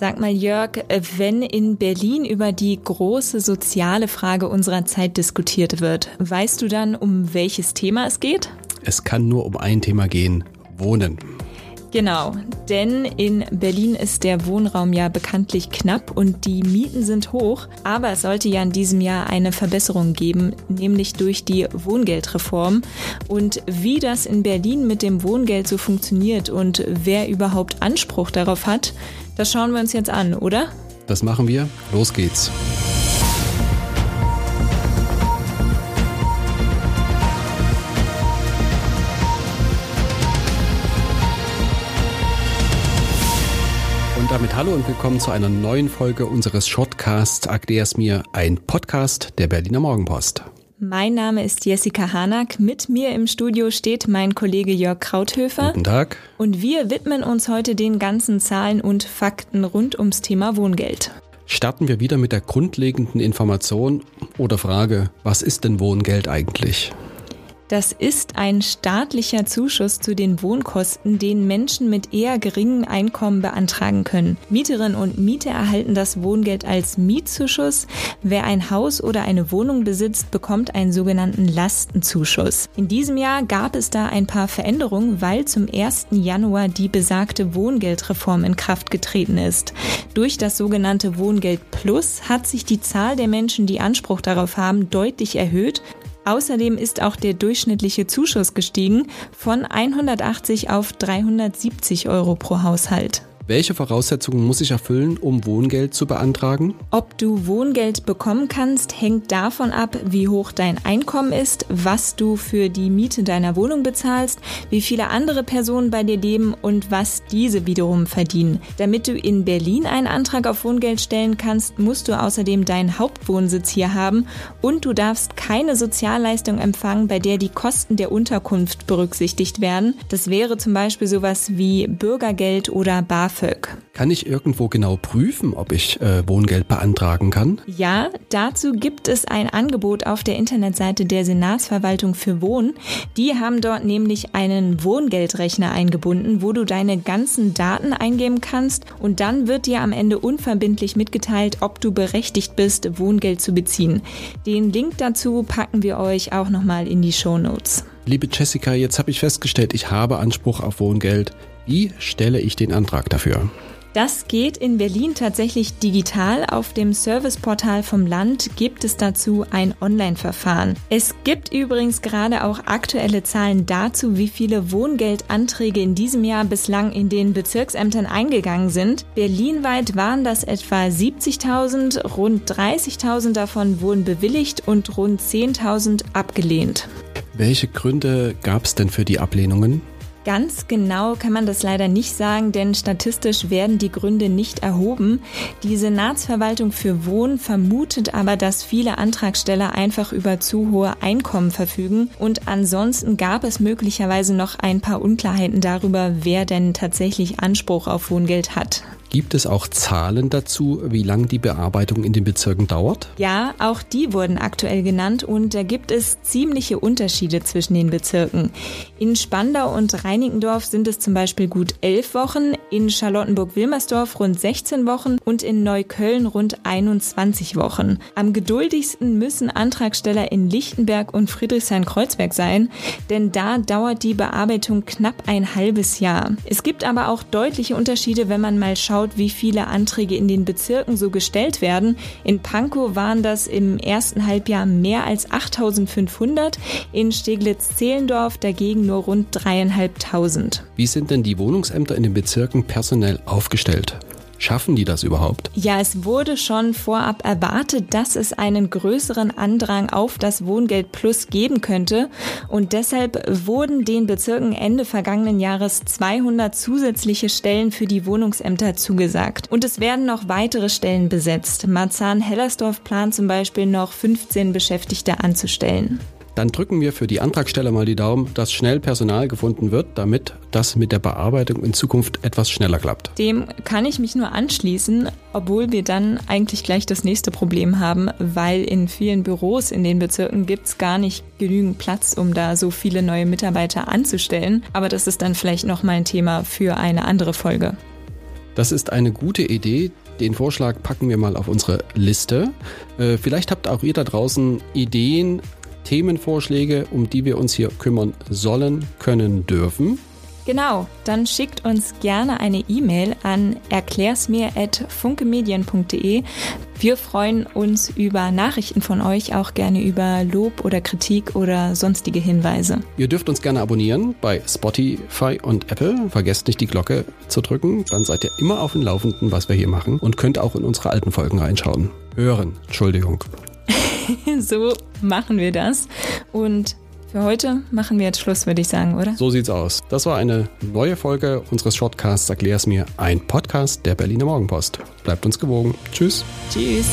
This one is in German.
Sag mal, Jörg, wenn in Berlin über die große soziale Frage unserer Zeit diskutiert wird, weißt du dann, um welches Thema es geht? Es kann nur um ein Thema gehen, Wohnen. Genau, denn in Berlin ist der Wohnraum ja bekanntlich knapp und die Mieten sind hoch. Aber es sollte ja in diesem Jahr eine Verbesserung geben, nämlich durch die Wohngeldreform. Und wie das in Berlin mit dem Wohngeld so funktioniert und wer überhaupt Anspruch darauf hat, das schauen wir uns jetzt an, oder? Das machen wir. Los geht's. Und damit hallo und willkommen zu einer neuen Folge unseres Shortcasts Erklär's mir, ein Podcast der Berliner Morgenpost. Mein Name ist Jessica Hanack. Mit mir im Studio steht mein Kollege Jörg Krauthöfer. Guten Tag. Und wir widmen uns heute den ganzen Zahlen und Fakten rund ums Thema Wohngeld. Starten wir wieder mit der grundlegenden Information oder Frage, was ist denn Wohngeld eigentlich? Das ist ein staatlicher Zuschuss zu den Wohnkosten, den Menschen mit eher geringen Einkommen beantragen können. Mieterinnen und Mieter erhalten das Wohngeld als Mietzuschuss. Wer ein Haus oder eine Wohnung besitzt, bekommt einen sogenannten Lastenzuschuss. In diesem Jahr gab es da ein paar Veränderungen, weil zum 1. Januar die besagte Wohngeldreform in Kraft getreten ist. Durch das sogenannte Wohngeld Plus hat sich die Zahl der Menschen, die Anspruch darauf haben, deutlich erhöht. Außerdem ist auch der durchschnittliche Zuschuss gestiegen von 180 auf 370 Euro pro Haushalt. Welche Voraussetzungen muss ich erfüllen, um Wohngeld zu beantragen? Ob du Wohngeld bekommen kannst, hängt davon ab, wie hoch dein Einkommen ist, was du für die Miete deiner Wohnung bezahlst, wie viele andere Personen bei dir leben und was diese wiederum verdienen. Damit du in Berlin einen Antrag auf Wohngeld stellen kannst, musst du außerdem deinen Hauptwohnsitz hier haben und du darfst keine Sozialleistung empfangen, bei der die Kosten der Unterkunft berücksichtigt werden. Das wäre zum Beispiel sowas wie Bürgergeld oder BAföG. BAföG. Kann ich irgendwo genau prüfen, ob ich äh, Wohngeld beantragen kann? Ja, dazu gibt es ein Angebot auf der Internetseite der Senatsverwaltung für Wohnen. Die haben dort nämlich einen Wohngeldrechner eingebunden, wo du deine ganzen Daten eingeben kannst und dann wird dir am Ende unverbindlich mitgeteilt, ob du berechtigt bist, Wohngeld zu beziehen. Den Link dazu packen wir euch auch nochmal in die Show Notes. Liebe Jessica, jetzt habe ich festgestellt, ich habe Anspruch auf Wohngeld. Wie stelle ich den Antrag dafür? Das geht in Berlin tatsächlich digital. Auf dem Serviceportal vom Land gibt es dazu ein Online-Verfahren. Es gibt übrigens gerade auch aktuelle Zahlen dazu, wie viele Wohngeldanträge in diesem Jahr bislang in den Bezirksämtern eingegangen sind. Berlinweit waren das etwa 70.000, rund 30.000 davon wurden bewilligt und rund 10.000 abgelehnt. Welche Gründe gab es denn für die Ablehnungen? Ganz genau kann man das leider nicht sagen, denn statistisch werden die Gründe nicht erhoben. Die Senatsverwaltung für Wohnen vermutet aber, dass viele Antragsteller einfach über zu hohe Einkommen verfügen und ansonsten gab es möglicherweise noch ein paar Unklarheiten darüber, wer denn tatsächlich Anspruch auf Wohngeld hat. Gibt es auch Zahlen dazu, wie lang die Bearbeitung in den Bezirken dauert? Ja, auch die wurden aktuell genannt und da gibt es ziemliche Unterschiede zwischen den Bezirken. In Spandau und Reinickendorf sind es zum Beispiel gut elf Wochen, in Charlottenburg-Wilmersdorf rund 16 Wochen und in Neukölln rund 21 Wochen. Am geduldigsten müssen Antragsteller in Lichtenberg und Friedrichshain-Kreuzberg sein, denn da dauert die Bearbeitung knapp ein halbes Jahr. Es gibt aber auch deutliche Unterschiede, wenn man mal schaut, geschaut, wie viele Anträge in den Bezirken so gestellt werden. In Pankow waren das im ersten Halbjahr mehr als 8500, in Steglitz-Zehlendorf dagegen nur rund dreieinhalbtausend. Wie sind denn die Wohnungsämter in den Bezirken personell aufgestellt? Schaffen die das überhaupt? Ja, es wurde schon vorab erwartet, dass es einen größeren Andrang auf das Wohngeld Plus geben könnte. Und deshalb wurden den Bezirken Ende vergangenen Jahres 200 zusätzliche Stellen für die Wohnungsämter zugesagt. Und es werden noch weitere Stellen besetzt. Marzahn-Hellersdorf plant zum Beispiel noch 15 Beschäftigte anzustellen. Dann drücken wir für die Antragsteller mal die Daumen, dass schnell Personal gefunden wird, damit das mit der Bearbeitung in Zukunft etwas schneller klappt. Dem kann ich mich nur anschließen, obwohl wir dann eigentlich gleich das nächste Problem haben, weil in vielen Büros in den Bezirken gibt es gar nicht genügend Platz, um da so viele neue Mitarbeiter anzustellen. Aber das ist dann vielleicht nochmal ein Thema für eine andere Folge. Das ist eine gute Idee. Den Vorschlag packen wir mal auf unsere Liste. Äh, vielleicht habt auch ihr da draußen Ideen, Themenvorschläge, um die wir uns hier kümmern sollen, können, dürfen. Genau, dann schickt uns gerne eine E-Mail an erklärsmir.funkemedien.de. Wir freuen uns über Nachrichten von euch, auch gerne über Lob oder Kritik oder sonstige Hinweise. Ihr dürft uns gerne abonnieren bei Spotify und Apple. Vergesst nicht die Glocke zu drücken, dann seid ihr immer auf dem Laufenden, was wir hier machen und könnt auch in unsere alten Folgen reinschauen. Hören, Entschuldigung. so machen wir das. Und für heute machen wir jetzt Schluss, würde ich sagen, oder? So sieht's aus. Das war eine neue Folge unseres Shortcasts Erklär's mir, ein Podcast der Berliner Morgenpost. Bleibt uns gewogen. Tschüss. Tschüss.